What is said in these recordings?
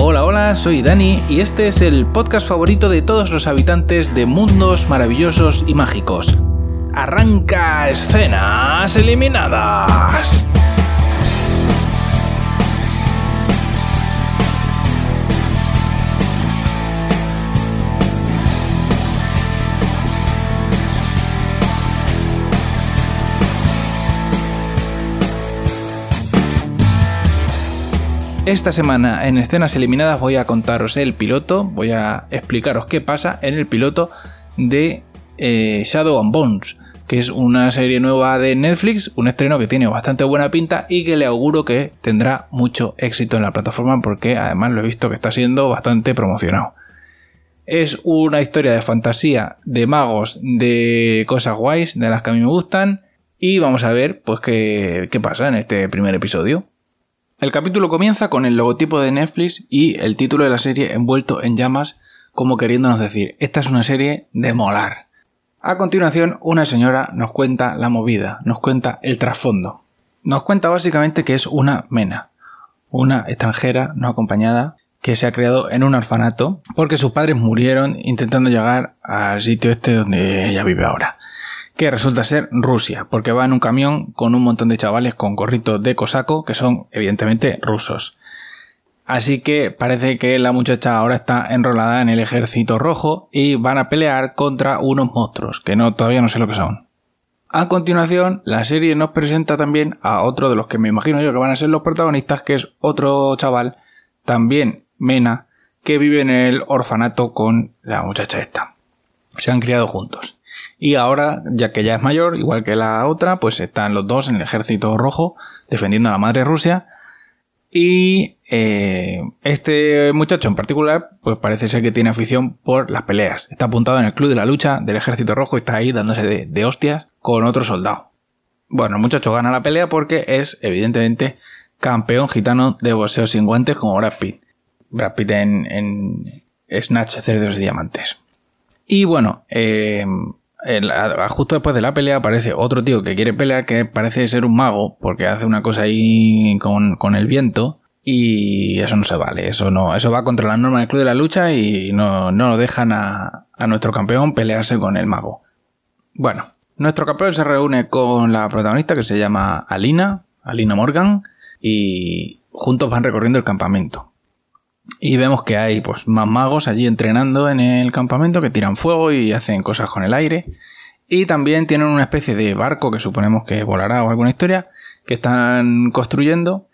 Hola, hola, soy Dani y este es el podcast favorito de todos los habitantes de mundos maravillosos y mágicos. Arranca escenas eliminadas. Esta semana en escenas eliminadas voy a contaros el piloto, voy a explicaros qué pasa en el piloto de eh, Shadow and Bones, que es una serie nueva de Netflix, un estreno que tiene bastante buena pinta y que le auguro que tendrá mucho éxito en la plataforma porque además lo he visto que está siendo bastante promocionado. Es una historia de fantasía, de magos, de cosas guays, de las que a mí me gustan. Y vamos a ver, pues, qué, qué pasa en este primer episodio. El capítulo comienza con el logotipo de Netflix y el título de la serie envuelto en llamas, como queriéndonos decir, esta es una serie de molar. A continuación, una señora nos cuenta la movida, nos cuenta el trasfondo. Nos cuenta básicamente que es una mena, una extranjera no acompañada que se ha creado en un orfanato porque sus padres murieron intentando llegar al sitio este donde ella vive ahora que resulta ser Rusia, porque va en un camión con un montón de chavales con gorritos de cosaco, que son evidentemente rusos. Así que parece que la muchacha ahora está enrolada en el ejército rojo y van a pelear contra unos monstruos, que no, todavía no sé lo que son. A continuación, la serie nos presenta también a otro de los que me imagino yo que van a ser los protagonistas, que es otro chaval, también Mena, que vive en el orfanato con la muchacha esta. Se han criado juntos. Y ahora, ya que ya es mayor, igual que la otra, pues están los dos en el ejército rojo defendiendo a la madre Rusia. Y eh, este muchacho en particular, pues parece ser que tiene afición por las peleas. Está apuntado en el club de la lucha del ejército rojo y está ahí dándose de, hostias con otro soldado. Bueno, el muchacho gana la pelea porque es, evidentemente, campeón gitano de boxeo sin guantes como Brad Pitt. Brad Pitt en, en Snatch Cerdos Diamantes. Y bueno, eh, justo después de la pelea aparece otro tío que quiere pelear que parece ser un mago porque hace una cosa ahí con, el viento y eso no se vale, eso no, eso va contra las normas del club de la lucha y no, no lo dejan a, a nuestro campeón pelearse con el mago. Bueno, nuestro campeón se reúne con la protagonista que se llama Alina, Alina Morgan, y juntos van recorriendo el campamento. Y vemos que hay pues más magos allí entrenando en el campamento que tiran fuego y hacen cosas con el aire. Y también tienen una especie de barco que suponemos que volará o alguna historia que están construyendo.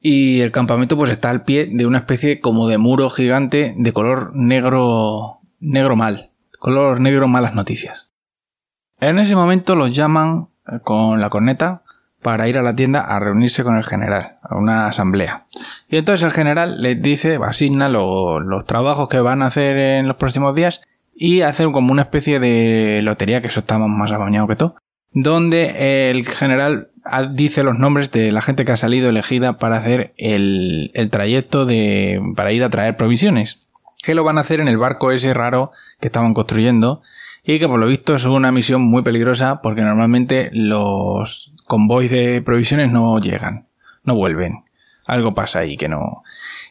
Y el campamento pues está al pie de una especie como de muro gigante de color negro, negro mal. Color negro malas noticias. En ese momento los llaman con la corneta para ir a la tienda a reunirse con el general, a una asamblea. Y entonces el general les dice, asigna los trabajos que van a hacer en los próximos días y hace como una especie de lotería, que eso está más apañado que todo, donde el general dice los nombres de la gente que ha salido elegida para hacer el, el trayecto de, para ir a traer provisiones. Que lo van a hacer en el barco ese raro que estaban construyendo y que por lo visto es una misión muy peligrosa porque normalmente los convoys de provisiones no llegan, no vuelven. Algo pasa ahí que no.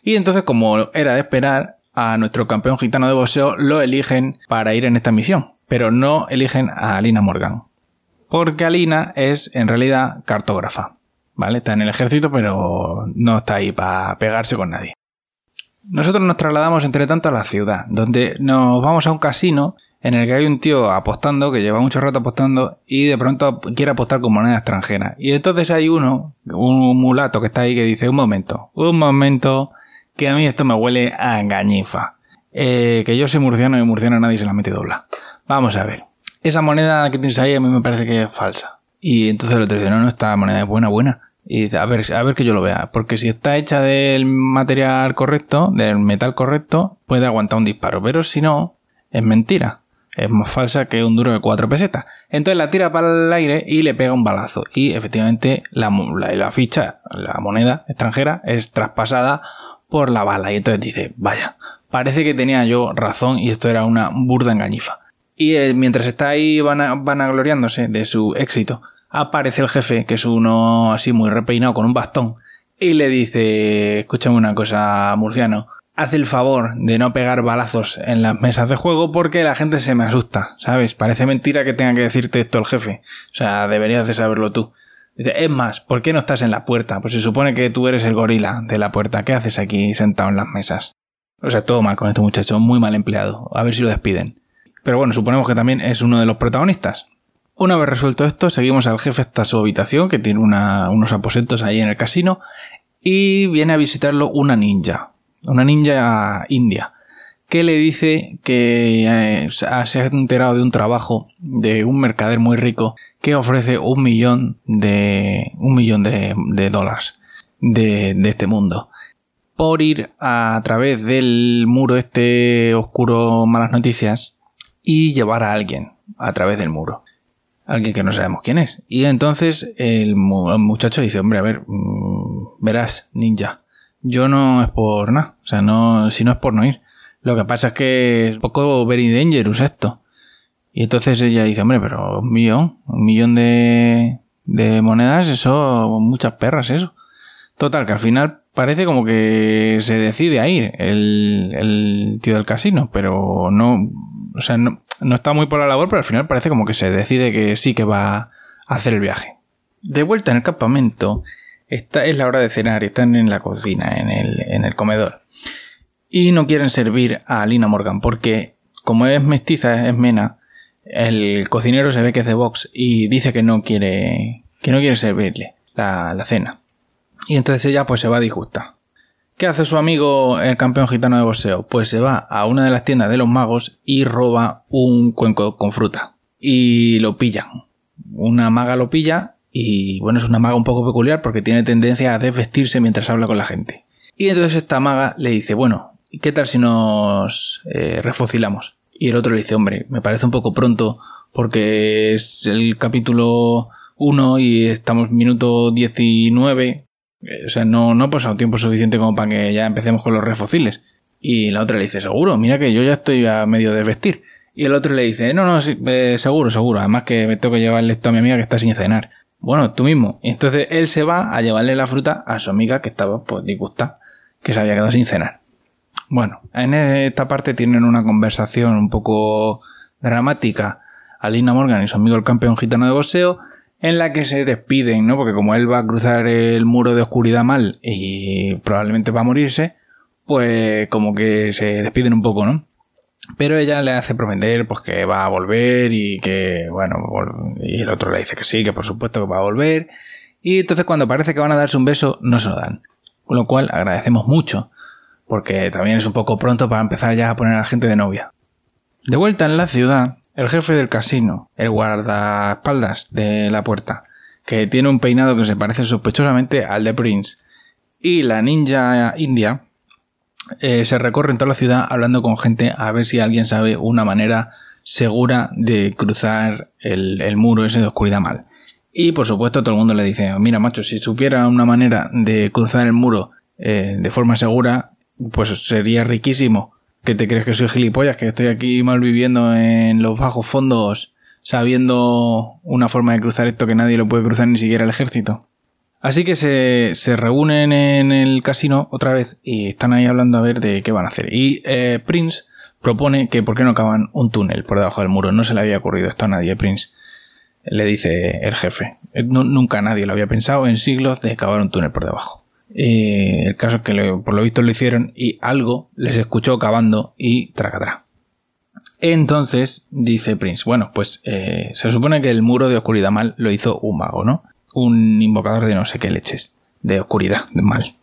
Y entonces, como era de esperar, a nuestro campeón gitano de boxeo lo eligen para ir en esta misión, pero no eligen a Alina Morgan. Porque Alina es en realidad cartógrafa. ¿Vale? Está en el ejército, pero no está ahí para pegarse con nadie. Nosotros nos trasladamos entre tanto a la ciudad, donde nos vamos a un casino en el que hay un tío apostando, que lleva mucho rato apostando, y de pronto quiere apostar con moneda extranjera. Y entonces hay uno, un mulato que está ahí, que dice, un momento, un momento, que a mí esto me huele a engañifa. Eh, que yo soy murciano y murciano nadie se la mete dobla. Vamos a ver. Esa moneda que tienes ahí a mí me parece que es falsa. Y entonces el otro dice, no, no, esta moneda es buena, buena. Y dice, a ver, a ver que yo lo vea. Porque si está hecha del material correcto, del metal correcto, puede aguantar un disparo. Pero si no, es mentira es más falsa que un duro de 4 pesetas. Entonces la tira para el aire y le pega un balazo. Y efectivamente la, ficha, la moneda extranjera, es traspasada por la bala. Y entonces dice, vaya, parece que tenía yo razón y esto era una burda engañifa. Y eh, mientras está ahí van, van gloriándose de su éxito, aparece el jefe, que es uno así muy repeinado con un bastón, y le dice, escúchame una cosa, murciano, hace el favor de no pegar balazos en las mesas de juego porque la gente se me asusta, ¿sabes? Parece mentira que tenga que decirte esto el jefe. O sea, deberías de saberlo tú. Es más, ¿por qué no estás en la puerta? Pues se supone que tú eres el gorila de la puerta. ¿Qué haces aquí sentado en las mesas? O sea, todo mal con este muchacho, muy mal empleado. A ver si lo despiden. Pero bueno, suponemos que también es uno de los protagonistas. Una vez resuelto esto, seguimos al jefe hasta su habitación, que tiene unos aposentos ahí en el casino, y viene a visitarlo una ninja, una ninja india, que le dice que eh, se ha enterado de un trabajo de un mercader muy rico que ofrece un millón de un millón de, dólares de, de, este mundo. Por ir a, través del muro este oscuro malas noticias y llevar a alguien a través del muro. Alguien que no sabemos quién es. Y entonces el, muchacho dice hombre a ver mm, verás ninja yo no es por nada. O sea, no, si no es por no ir. Lo que pasa es que es un poco very dangerous esto. Y entonces ella dice, hombre, pero un millón, un millón de, de monedas, eso, muchas perras, eso. Total, que al final parece como que se decide a ir el, el tío del casino, pero no, o sea, no, no está muy por la labor, pero al final parece como que se decide que sí que va a hacer el viaje. De vuelta en el campamento, esta es la hora de cenar están en la cocina, en el, en el comedor. Y no quieren servir a Lina Morgan porque, como es mestiza, es mena, el cocinero se ve que es de Vox y dice que no quiere, que no quiere servirle la, la cena. Y entonces ella pues se va disgusta. ¿Qué hace su amigo el campeón gitano de boxeo? Pues se va a una de las tiendas de los magos y roba un cuenco con fruta. Y lo pillan. Una maga lo pilla y bueno, es una maga un poco peculiar porque tiene tendencia a desvestirse mientras habla con la gente. Y entonces esta maga le dice, bueno, ¿qué tal si nos eh, refocilamos? Y el otro le dice, hombre, me parece un poco pronto porque es el capítulo 1 y estamos minuto 19. Eh, o sea, no, no ha pasado tiempo suficiente como para que ya empecemos con los refociles. Y la otra le dice, seguro, mira que yo ya estoy a medio de vestir. Y el otro le dice, no, no, eh, seguro, seguro. Además que me tengo que llevarle esto a mi amiga que está sin cenar. Bueno, tú mismo. Entonces él se va a llevarle la fruta a su amiga que estaba pues disgusta, que se había quedado sin cenar. Bueno, en esta parte tienen una conversación un poco dramática Alina Morgan y su amigo el campeón gitano de boxeo, en la que se despiden, ¿no? Porque como él va a cruzar el muro de oscuridad mal y probablemente va a morirse, pues como que se despiden un poco, ¿no? Pero ella le hace prometer pues que va a volver y que, bueno, y el otro le dice que sí, que por supuesto que va a volver. Y entonces cuando parece que van a darse un beso, no se lo dan. Con lo cual agradecemos mucho, porque también es un poco pronto para empezar ya a poner a la gente de novia. De vuelta en la ciudad, el jefe del casino, el guardaespaldas de la puerta, que tiene un peinado que se parece sospechosamente al de Prince, y la ninja india, eh, se recorre en toda la ciudad hablando con gente a ver si alguien sabe una manera segura de cruzar el, muro ese de oscuridad mal. Y por supuesto todo el mundo le dice, mira macho, si supiera una manera de cruzar el muro eh, de forma segura, pues sería riquísimo. ¿Que te crees que soy gilipollas? Que estoy aquí mal viviendo en los bajos fondos sabiendo una forma de cruzar esto que nadie lo puede cruzar ni siquiera el ejército. Así que se, se, reúnen en el casino otra vez y están ahí hablando a ver de qué van a hacer. Y eh, Prince propone que por qué no acaban un túnel por debajo del muro. No se le había ocurrido esto a nadie, Prince. Le dice el jefe. Eh, nunca nadie lo había pensado en siglos de cavar un túnel por debajo. el caso es que por lo visto lo hicieron y algo les escuchó cavando y tracatrá. Entonces dice Prince, bueno, pues eh, se supone que el muro de oscuridad mal lo hizo un mago, ¿no? Un invocador de no sé qué leches, de oscuridad, de mal.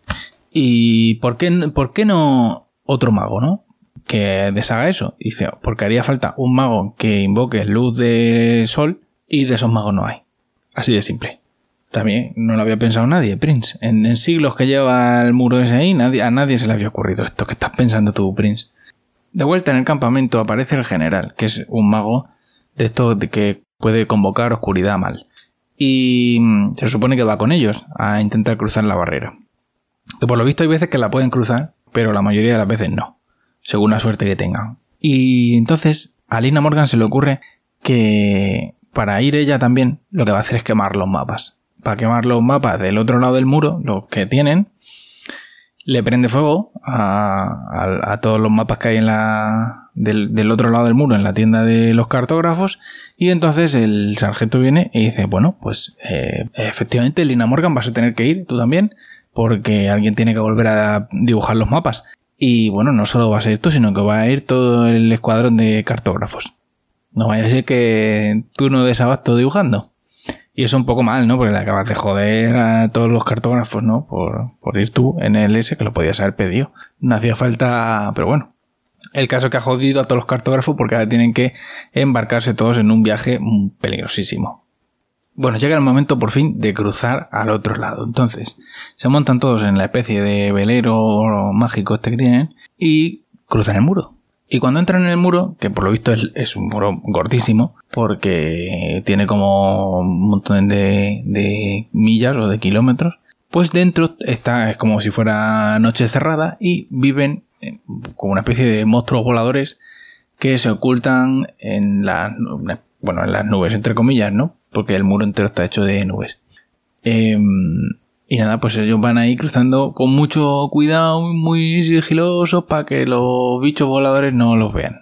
¿Y por qué, por qué no otro mago, no? Que deshaga eso. Dice, porque haría falta un mago que invoque luz de sol y de esos magos no hay. Así de simple. También no lo había pensado nadie, Prince. En, siglos que lleva el muro ese ahí, a nadie se le había ocurrido esto que estás pensando tú, Prince. De vuelta en el campamento aparece el general, que es un mago de esto de que puede convocar oscuridad mal y mm, se supone que va con ellos a intentar cruzar la barrera. Que por lo visto hay veces que la pueden cruzar, pero la mayoría de las veces no, según la suerte que tengan. Y entonces a Lina Morgan se le ocurre que para ir ella también lo que va a hacer es quemar los mapas. Para quemar los mapas del otro lado del muro, los que tienen, le prende fuego a, todos los mapas que hay en la, del, otro lado del muro, en la tienda de los cartógrafos, y entonces el sargento viene y dice, bueno, pues eh, efectivamente Lina Morgan vas a tener que ir, tú también, porque alguien tiene que volver a dibujar los mapas. Y bueno, no solo va a ser tú, sino que va a ir todo el escuadrón de cartógrafos. No vaya a ser que tú no des abasto dibujando. Y eso un poco mal, ¿no? Porque le acabas de joder a todos los cartógrafos, ¿no? Por, por ir tú en el S, que lo podías haber pedido. No hacía falta, pero bueno. El caso que ha jodido a todos los cartógrafos porque ahora tienen que embarcarse todos en un viaje peligrosísimo. Bueno, llega el momento por fin de cruzar al otro lado. Entonces, se montan todos en la especie de velero mágico este que tienen y cruzan el muro. Y cuando entran en el muro, que por lo visto es, un muro gordísimo, porque tiene como un montón de, millas o de kilómetros, pues dentro está, es como si fuera noche cerrada y viven como una especie de monstruos voladores que se ocultan en las, bueno, en las nubes, entre comillas, ¿no? Porque el muro entero está hecho de nubes. Em, y nada, pues ellos van ahí cruzando con mucho cuidado, muy sigilosos, para que los bichos voladores no los vean.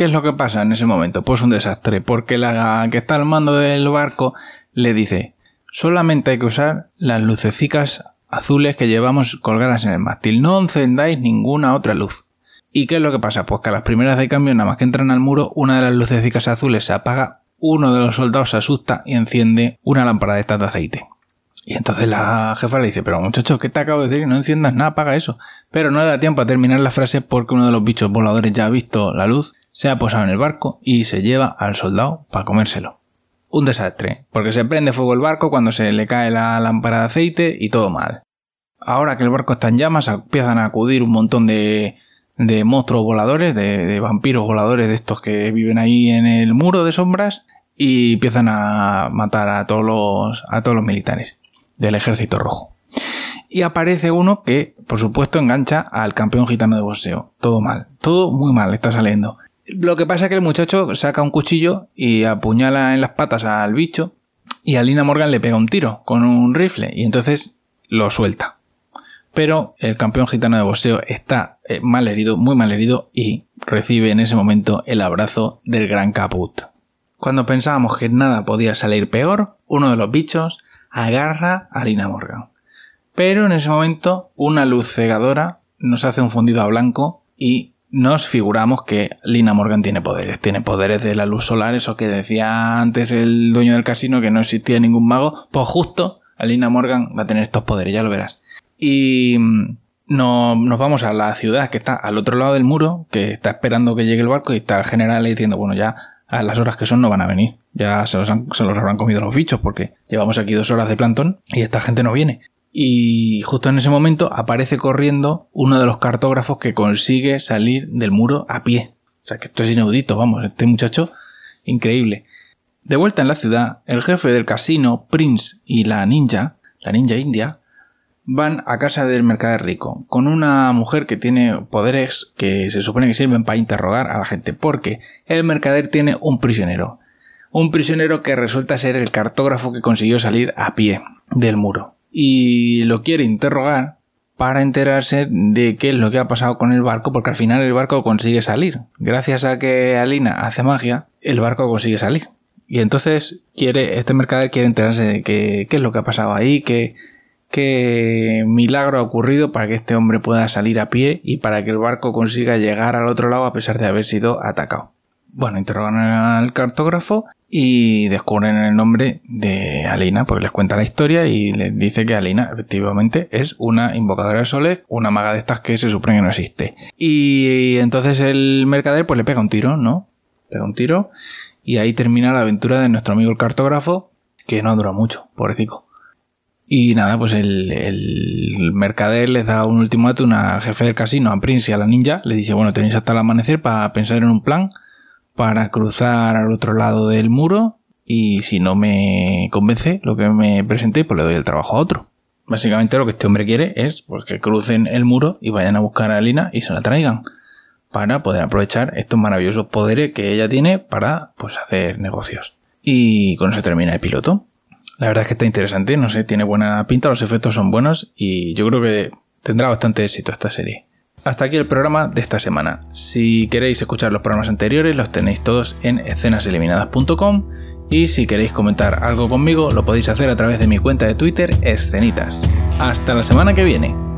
¿Qué es lo que pasa en ese momento? Pues un desastre, porque la que está al mando del barco le dice, solamente hay que usar las lucecicas azules que llevamos colgadas en el mástil, no encendáis ninguna otra luz. ¿Y qué es lo que pasa? Pues que a las primeras de cambio, nada más que entran al muro, una de las lucecicas azules se apaga, uno de los soldados se asusta y enciende una lámpara de estas de aceite. Y entonces la jefa le dice, pero muchacho, ¿qué te acabo de decir? No enciendas nada, apaga eso. Pero no le da tiempo a terminar la frase porque uno de los bichos voladores ya ha visto la luz, se ha posado en el barco y se lleva al soldado para comérselo. Un desastre, porque se prende fuego el barco cuando se le cae la lámpara de aceite y todo mal. Ahora que el barco está en llamas, empiezan a acudir un montón de, de monstruos voladores, de, vampiros voladores de estos que viven ahí en el muro de sombras y empiezan a matar a todos los, a todos los militares del ejército rojo. Y aparece uno que, por supuesto, engancha al campeón gitano de boxeo. Todo mal, todo muy mal está saliendo. Lo que pasa es que el muchacho saca un cuchillo y apuñala en las patas al bicho y a Lina Morgan le pega un tiro con un rifle y entonces lo suelta. Pero el campeón gitano de boxeo está eh, mal herido, muy mal herido y recibe en ese momento el abrazo del gran Caput. Cuando pensábamos que nada podía salir peor, uno de los bichos agarra a Lina Morgan. Pero en ese momento una luz cegadora nos hace un fundido a blanco y nos figuramos que Lina Morgan tiene poderes. Tiene poderes de la luz solar, eso que decía antes el dueño del casino que no existía ningún mago. Pues justo Lina Morgan va a tener estos poderes, ya lo verás. Y mm, nos vamos a la ciudad que está al otro lado del muro, que está esperando que llegue el barco y está el general diciendo, bueno, ya a las horas que son no van a venir. Ya se los, se los habrán comido los bichos porque llevamos aquí dos horas de plantón y esta gente no viene. Y justo en ese momento aparece corriendo uno de los cartógrafos que consigue salir del muro a pie. O sea que esto es inaudito, vamos, este muchacho increíble. De vuelta en la ciudad, el jefe del casino, Prince y la ninja, la ninja india, van a casa del mercader rico, con una mujer que tiene poderes que se supone que sirven para interrogar a la gente, porque el mercader tiene un prisionero. Un prisionero que resulta ser el cartógrafo que consiguió salir a pie del muro. Y lo quiere interrogar para enterarse de qué es lo que ha pasado con el barco, porque al final el barco consigue salir. Gracias a que Alina hace magia, el barco consigue salir. Y entonces quiere, este mercader quiere enterarse de qué, qué es lo que ha pasado ahí, que qué milagro ha ocurrido para que este hombre pueda salir a pie y para que el barco consiga llegar al otro lado a pesar de haber sido atacado. Bueno, interrogan al cartógrafo y descubren el nombre de Alina, porque les cuenta la historia y les dice que Alina efectivamente es una invocadora de soles, una maga de estas que se supone que no existe. Y entonces el mercader pues le pega un tiro, ¿no? Pega un tiro y ahí termina la aventura de nuestro amigo el cartógrafo, que no dura mucho, pobrecito. Y nada, pues el, mercader les da un ultimátum al jefe del casino, a Prince y a la ninja. Le dice, bueno, tenéis hasta el amanecer para pensar en un plan para cruzar al otro lado del muro. Y si no me convence lo que me presenté, pues le doy el trabajo a otro. Básicamente lo que este hombre quiere es pues, que crucen el muro y vayan a buscar a Lina y se la traigan. Para poder aprovechar estos maravillosos poderes que ella tiene para pues hacer negocios. Y con eso termina el piloto. La verdad es que está interesante, no sé, tiene buena pinta, los efectos son buenos y yo creo que Tendrá bastante éxito esta serie. Hasta aquí el programa de esta semana. Si queréis escuchar los programas anteriores, los tenéis todos en escenaseliminadas.com y si queréis comentar algo conmigo, lo podéis hacer a través de mi cuenta de Twitter, Escenitas. Hasta la semana que viene.